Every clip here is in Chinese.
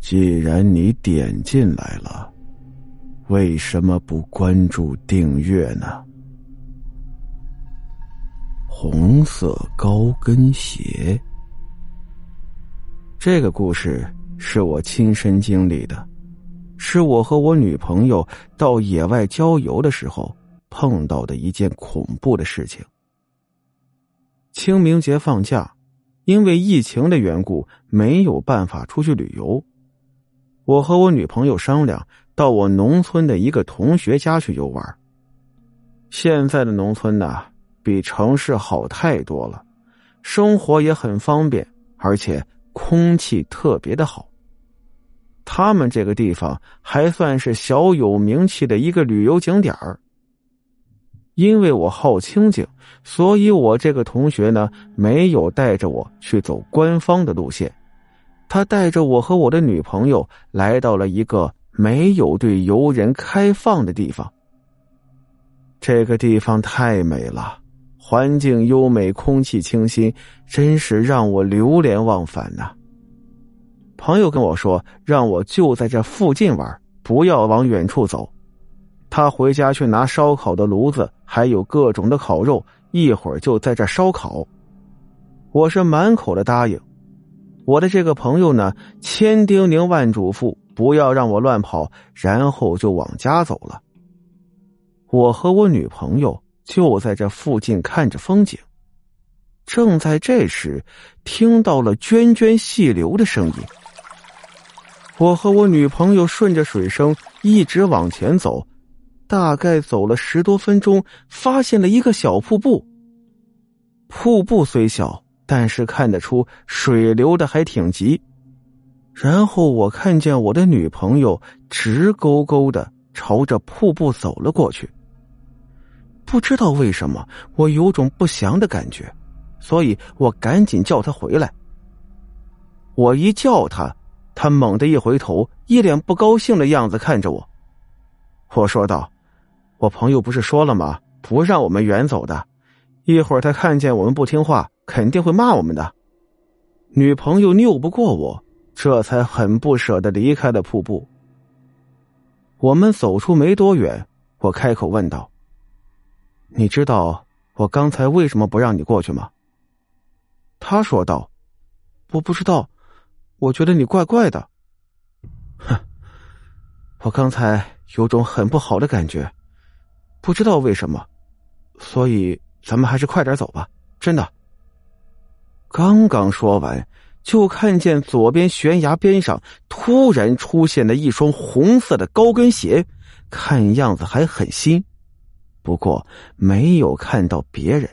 既然你点进来了，为什么不关注订阅呢？红色高跟鞋，这个故事是我亲身经历的，是我和我女朋友到野外郊游的时候碰到的一件恐怖的事情。清明节放假，因为疫情的缘故，没有办法出去旅游。我和我女朋友商量，到我农村的一个同学家去游玩。现在的农村呢，比城市好太多了，生活也很方便，而且空气特别的好。他们这个地方还算是小有名气的一个旅游景点儿。因为我好清静，所以我这个同学呢，没有带着我去走官方的路线。他带着我和我的女朋友来到了一个没有对游人开放的地方。这个地方太美了，环境优美，空气清新，真是让我流连忘返呐。朋友跟我说，让我就在这附近玩，不要往远处走。他回家去拿烧烤的炉子，还有各种的烤肉，一会儿就在这烧烤。我是满口的答应。我的这个朋友呢，千叮咛万嘱咐，不要让我乱跑，然后就往家走了。我和我女朋友就在这附近看着风景。正在这时，听到了涓涓细流的声音。我和我女朋友顺着水声一直往前走，大概走了十多分钟，发现了一个小瀑布。瀑布虽小。但是看得出水流的还挺急，然后我看见我的女朋友直勾勾的朝着瀑布走了过去。不知道为什么，我有种不祥的感觉，所以我赶紧叫她回来。我一叫她，她猛地一回头，一脸不高兴的样子看着我。我说道：“我朋友不是说了吗？不让我们远走的，一会儿他看见我们不听话。”肯定会骂我们的。女朋友拗不过我，这才很不舍的离开了瀑布。我们走出没多远，我开口问道：“你知道我刚才为什么不让你过去吗？”他说道：“我不知道，我觉得你怪怪的。”哼，我刚才有种很不好的感觉，不知道为什么，所以咱们还是快点走吧，真的。刚刚说完，就看见左边悬崖边上突然出现了一双红色的高跟鞋，看样子还很新，不过没有看到别人。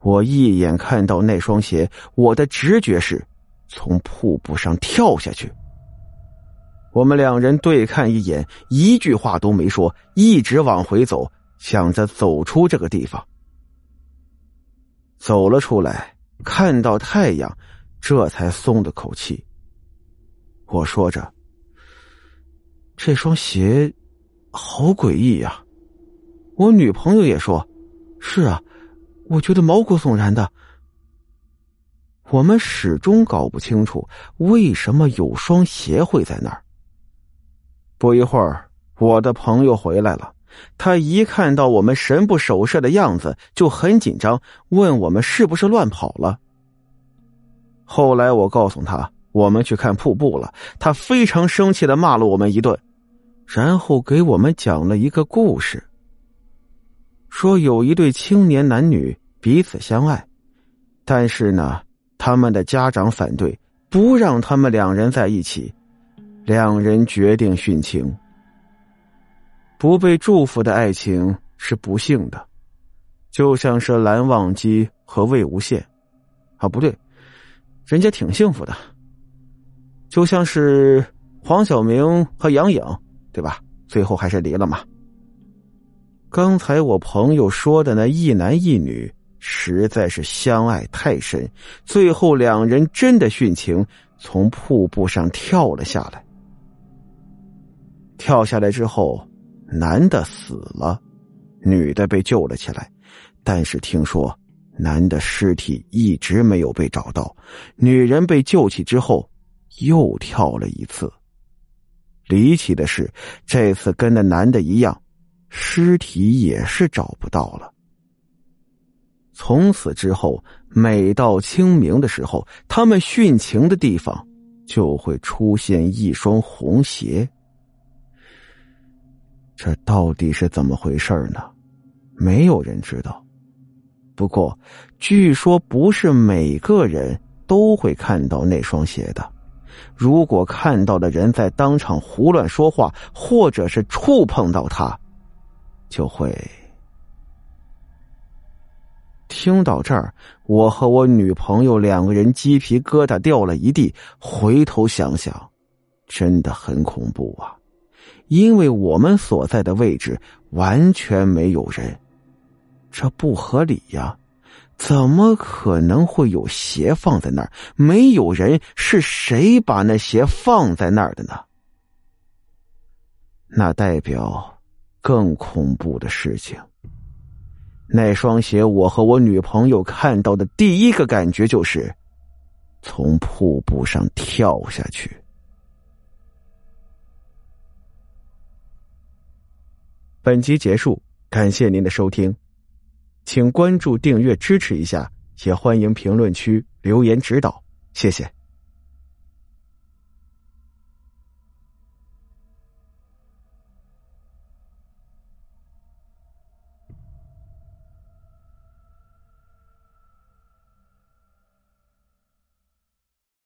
我一眼看到那双鞋，我的直觉是从瀑布上跳下去。我们两人对看一眼，一句话都没说，一直往回走，想着走出这个地方。走了出来，看到太阳，这才松了口气。我说着：“这双鞋好诡异呀！”我女朋友也说：“是啊，我觉得毛骨悚然的。”我们始终搞不清楚为什么有双鞋会在那儿。不一会儿，我的朋友回来了。他一看到我们神不守舍的样子，就很紧张，问我们是不是乱跑了。后来我告诉他我们去看瀑布了，他非常生气的骂了我们一顿，然后给我们讲了一个故事，说有一对青年男女彼此相爱，但是呢，他们的家长反对，不让他们两人在一起，两人决定殉情。不被祝福的爱情是不幸的，就像是蓝忘机和魏无羡，啊，不对，人家挺幸福的。就像是黄晓明和杨颖，对吧？最后还是离了嘛。刚才我朋友说的那一男一女，实在是相爱太深，最后两人真的殉情，从瀑布上跳了下来。跳下来之后。男的死了，女的被救了起来，但是听说男的尸体一直没有被找到，女人被救起之后又跳了一次。离奇的是，这次跟那男的一样，尸体也是找不到了。从此之后，每到清明的时候，他们殉情的地方就会出现一双红鞋。这到底是怎么回事呢？没有人知道。不过，据说不是每个人都会看到那双鞋的。如果看到的人在当场胡乱说话，或者是触碰到他，就会。听到这儿，我和我女朋友两个人鸡皮疙瘩掉了一地。回头想想，真的很恐怖啊！因为我们所在的位置完全没有人，这不合理呀。怎么可能会有鞋放在那儿？没有人，是谁把那鞋放在那儿的呢？那代表更恐怖的事情。那双鞋，我和我女朋友看到的第一个感觉就是从瀑布上跳下去。本集结束，感谢您的收听。请关注、订阅支持一下，也欢迎评论区留言指导，谢谢。